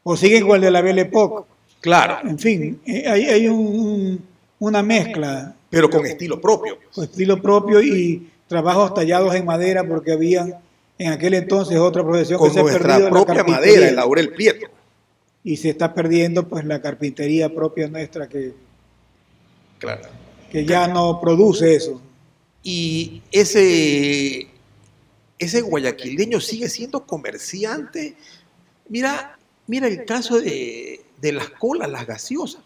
O siguen con el de la Belle Époque. Claro. En fin, eh, hay, hay un, una mezcla pero con estilo propio. Con estilo propio y trabajos tallados en madera porque había en aquel entonces otra profesión con que se nuestra propia madera, el laurel prieto. y se está perdiendo pues la carpintería propia nuestra que, Claro. que ya no produce eso. Y ese, ese guayaquileño sigue siendo comerciante. Mira, mira el caso de, de las colas, las gaseosas.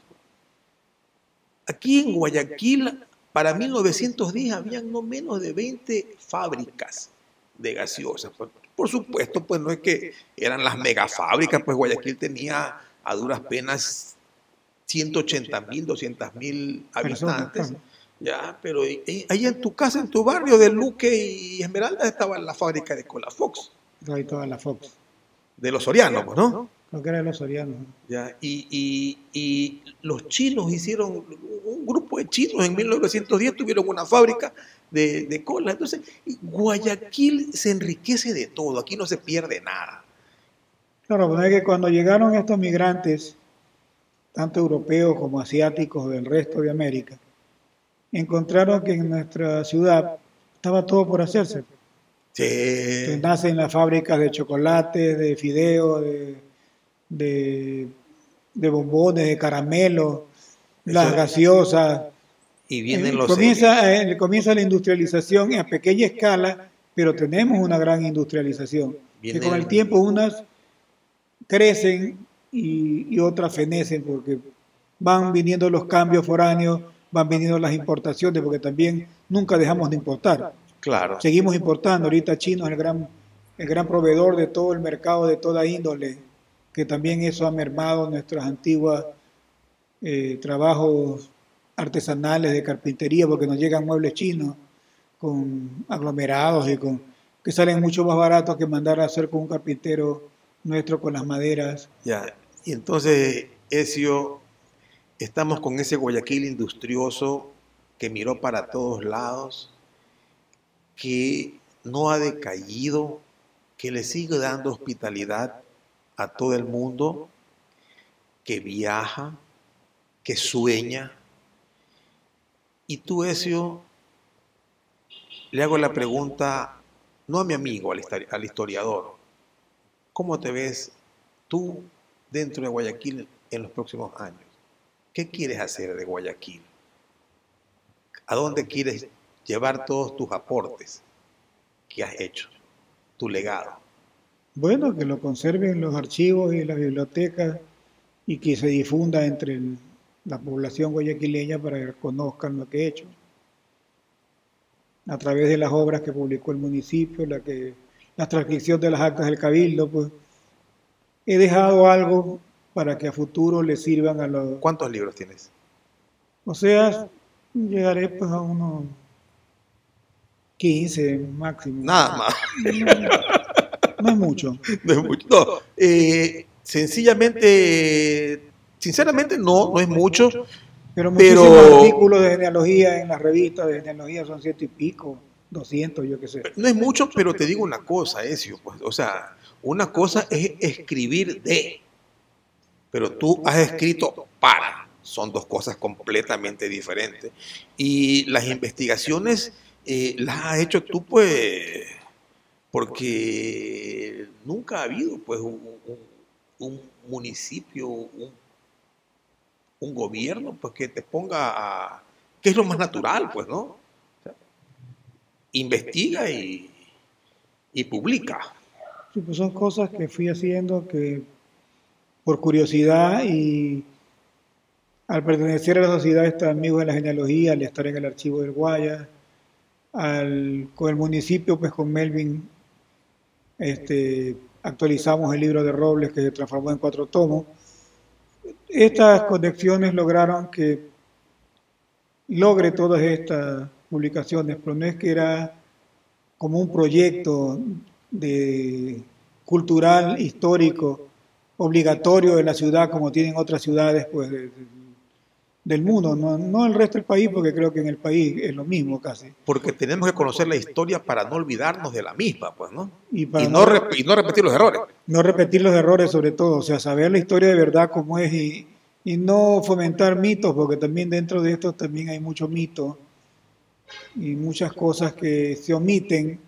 Aquí en Guayaquil, para 1910, habían no menos de 20 fábricas de gaseosas. Por, supuesto, pues no es que eran las megafábricas, pues Guayaquil tenía a duras penas 180 mil, 200 mil habitantes. Ya, pero eh, ahí en tu casa, en tu barrio de Luque y Esmeralda, estaba la fábrica de Cola Fox, Ahí toda la Fox. de los Sorianos, pues, ¿no? Creo que era de los sorianos. Ya, y, y- y los chinos hicieron, un grupo de chinos en 1910 tuvieron una fábrica de, de cola. Entonces, Guayaquil se enriquece de todo, aquí no se pierde nada. Claro, pues es que cuando llegaron estos migrantes, tanto europeos como asiáticos del resto de América, encontraron que en nuestra ciudad estaba todo por hacerse. Sí, nacen las fábricas de chocolate, de fideos, de, de, de bombones, de caramelos, las gaseosas. y vienen Eh, los... comienza, eh, comienza la industrialización a pequeña escala, pero tenemos una gran industrialización. Viene que con el el- tiempo unas crecen y, y otras fenecen porque van viniendo los cambios foráneos, van viniendo las importaciones, porque también nunca dejamos de importar. Claro, Seguimos importando. Ahorita China es el gran, el gran proveedor de todo el mercado de toda índole, que también eso ha mermado nuestras antiguas eh, trabajos artesanales de carpintería, porque nos llegan muebles chinos con aglomerados y con que salen mucho más baratos que mandar a hacer con un carpintero nuestro con las maderas. Ya, y entonces, Ezio, estamos con ese Guayaquil industrioso que miró para todos lados, que no ha decaído, que le sigue dando hospitalidad a todo el mundo, que viaja, que sueña. Y tú, Ezio, le hago la pregunta, no a mi amigo, al histori- al historiador, ¿cómo te ves tú dentro de Guayaquil en los próximos años? ¿Qué quieres hacer de Guayaquil? ¿A dónde quieres llevar todos tus aportes que has hecho, tu legado? Bueno, que lo conserven los archivos y las bibliotecas y que se difunda entre el- la población guayaquileña para que conozcan lo que he hecho. A través de las obras que publicó el municipio, la, que, la transcripción de las actas del cabildo, pues he dejado algo para que a futuro le sirvan a los... ¿Cuántos libros tienes? O sea, llegaré pues a unos 15 máximo. Nada más. No es mucho. No, es mucho. No, eh, sencillamente, sinceramente no, no es mucho. Pero Pero- muchísimos artículos de genealogía en las revistas de genealogía son ciento y pico, 200, yo qué sé. No es mucho, pero te digo una cosa, Ezio, pues, o sea, una cosa es escribir de, pero tú has escrito para, son dos cosas completamente diferentes. Y las investigaciones eh, las has hecho tú, pues, porque nunca ha habido, pues, un, un- un municipio, un, un gobierno, pues, que te ponga a, que es lo más natural, pues, ¿no? O sea, investiga y, y publica. Sí, pues son cosas que fui haciendo que por curiosidad y al pertenecer a la sociedad de amigos de la genealogía, al estar en el archivo del Guaya, al, con el municipio, pues con Melvin, este, actualizamos el libro de Robles que se transformó en cuatro tomos. Estas conexiones lograron que logre todas estas publicaciones, pero no es que era como un proyecto de cultural, histórico, obligatorio de la ciudad, como tienen otras ciudades pues, del mundo, no, no el resto del país, porque creo que en el país es lo mismo casi. Porque tenemos que conocer la historia para no olvidarnos de la misma, pues, ¿no? Y no, y no repetir los errores. no repetir los errores sobre todo, o sea, saber la historia de verdad como es y, y no fomentar mitos, porque también dentro de esto también hay mucho mito y muchas cosas que se omiten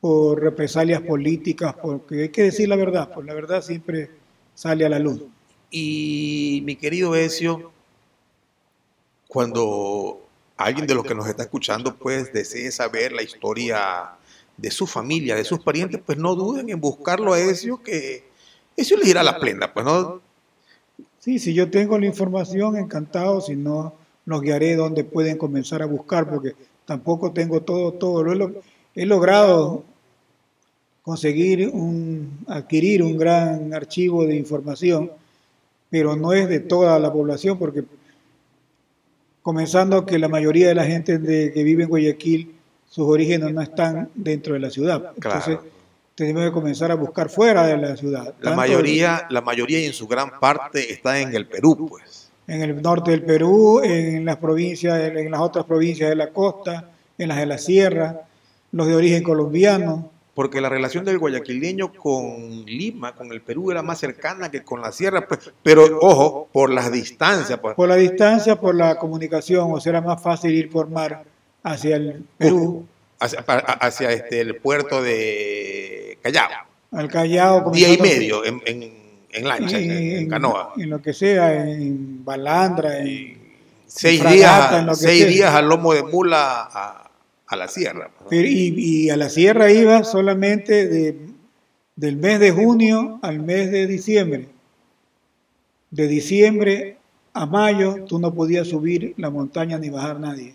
por represalias políticas, porque hay que decir la verdad, pues la verdad siempre sale a la luz. Y mi querido Ezio, cuando alguien de los que nos está escuchando pues desee saber la historia de su familia, de sus parientes, pues no duden en buscarlo a Ezio, que Ezio les dirá la plena, pues no. Sí, si yo tengo la información, encantado, si no, los guiaré donde pueden comenzar a buscar, porque tampoco tengo todo, todo. Lo he, logrado conseguir un, adquirir un gran archivo de información, pero no es de toda la población, porque comenzando que la mayoría de la gente de, que vive en Guayaquil, sus orígenes no están dentro de la ciudad. Entonces, tenemos que comenzar a buscar fuera de la ciudad. La mayoría, la mayoría y en su gran parte está en el Perú, pues. En el norte del Perú, en las provincias, en las otras provincias de la costa, en las de la sierra, los de origen colombiano porque la relación del guayaquileño con Lima, con el Perú, era más cercana que con la sierra, pues, pero ojo, por las distancias. Pues. Por la distancia, por la comunicación, o sea, era más fácil ir por mar hacia el Perú. hacia, este, el puerto de Callao. Al Callao. Día y medio en, en, lancha, en, canoa. En lo que sea, en balandra, en... Seis, días, seis días al lomo de mula a, a la sierra. y, a la sierra iba solamente de, del mes de junio al mes de diciembre. De diciembre a mayo tú no podías subir la montaña ni bajar nadie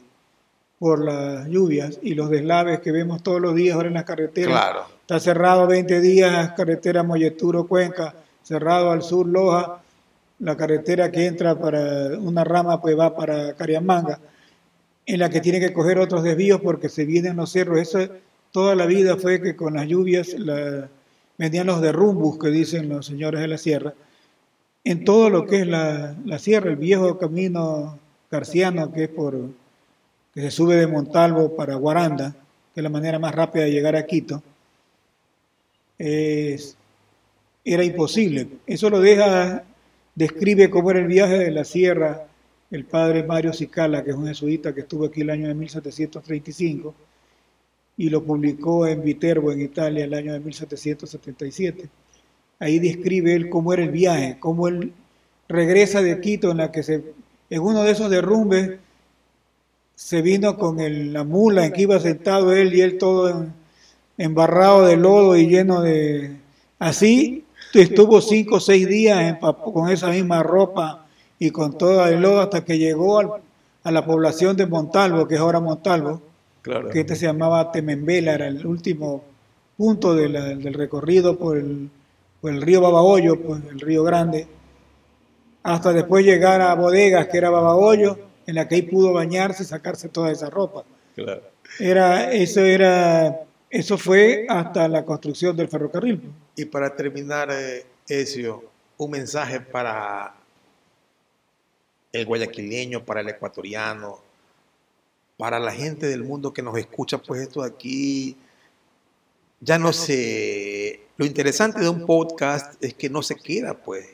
por las lluvias y los deslaves que vemos todos los días ahora en las carreteras. Claro. Está cerrado 20 días, carretera Molleturo, Cuenca, cerrado al sur Loja, la carretera que entra para una rama pues va para Cariamanga en la que tiene que coger otros desvíos porque se vienen los cerros. Eso toda la vida fue que con las lluvias la, venían los derrumbos que dicen los señores de la sierra. En todo lo que es la, sierra, el viejo camino garciano que es por que se sube de Montalvo para Guaranda, que es la manera más rápida de llegar a Quito, era imposible. Eso lo deja, describe cómo era el viaje de la sierra el padre Mario Cicala, que es un jesuita que estuvo aquí el año de 1735 y lo publicó en Viterbo, en Italia, el año de 1777. Ahí describe él cómo era el viaje, cómo él regresa de Quito, en la que se, en uno de esos derrumbes se vino con la mula en que iba sentado él y él todo embarrado de lodo y lleno de... Así estuvo cinco o seis días con esa misma ropa y con todo el lodo hasta que llegó a la población de Montalvo, que es ahora Montalvo, que este se llamaba Temembela, era el último punto del recorrido por el, río Babahoyo, pues, el río Grande, hasta después llegar a Bodegas, que era Babahoyo, en la que ahí pudo bañarse y sacarse toda esa ropa. Era, eso, era, eso fue hasta la construcción del ferrocarril. Y para terminar, eh, Ezio, un mensaje para el guayaquileño, para el ecuatoriano, para la gente del mundo que nos escucha, pues esto de aquí ya no sé. Lo interesante de un podcast es que no se queda, pues,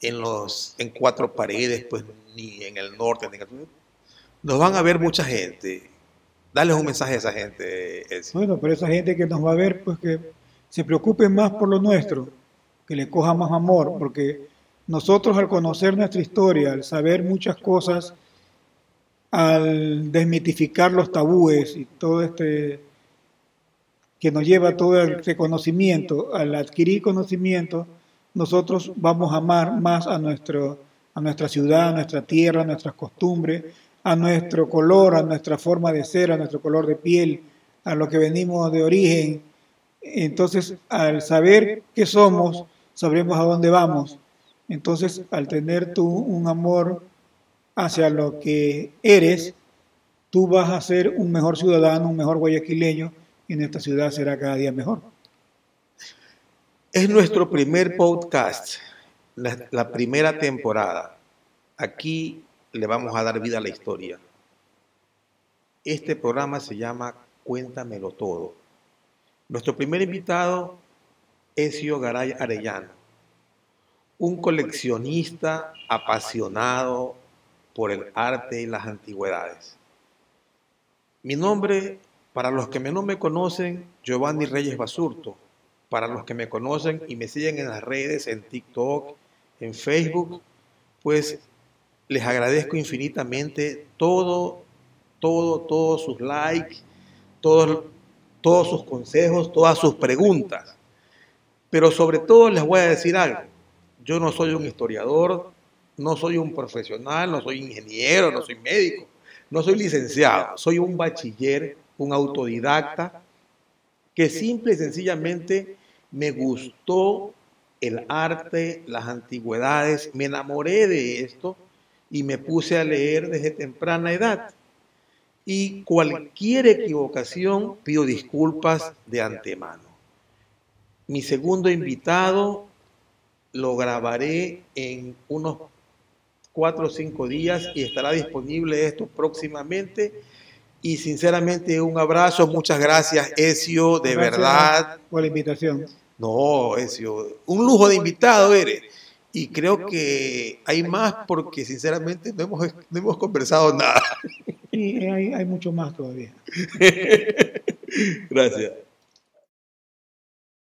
en los en cuatro paredes, pues, ni en el norte, ni en el Nos van a ver mucha gente. Dale un mensaje a esa gente. Bueno, pero esa gente que nos va a ver, pues que se preocupen más por lo nuestro, que le coja más amor, porque nosotros al conocer nuestra historia, al saber muchas cosas, al desmitificar los tabúes y todo este que nos lleva todo este conocimiento, al adquirir conocimiento, nosotros vamos a amar más a, nuestro, a nuestra ciudad, a nuestra tierra, a nuestras costumbres, a nuestro color, a nuestra forma de ser, a nuestro color de piel, a lo que venimos de origen. Entonces, al saber qué somos, sabremos a dónde vamos entonces, al tener tú un amor hacia lo que eres, tú vas a ser un mejor ciudadano, un mejor guayaquileño, y en esta ciudad será cada día mejor. Es nuestro primer podcast, la, primera temporada. Aquí le vamos a dar vida a la historia. Este programa se llama Cuéntamelo Todo. Nuestro primer invitado es Sio Garay Arellano un coleccionista apasionado por el arte y las antigüedades. Mi nombre, para los que no me conocen, Giovanni Reyes Basurto. Para los que me conocen y me siguen en las redes, en TikTok, en Facebook, pues les agradezco infinitamente todo, todo, todos sus likes, todos, todos sus consejos, todas sus preguntas. Pero sobre todo les voy a decir algo. Yo no soy un historiador, no soy un profesional, no soy ingeniero, no soy médico, no soy licenciado, soy un bachiller, un autodidacta, que simple y sencillamente me gustó el arte, las antigüedades, me enamoré de esto y me puse a leer desde temprana edad. Y cualquier equivocación pido disculpas de antemano. Mi segundo invitado lo grabaré en unos cuatro o cinco días y estará disponible esto próximamente. Y sinceramente un abrazo, muchas gracias Ezio, de verdad. Por la invitación. No, Ezio, un lujo de invitado eres. Y creo que hay más porque sinceramente no hemos, no hemos conversado nada. Y hay, hay mucho más todavía. gracias.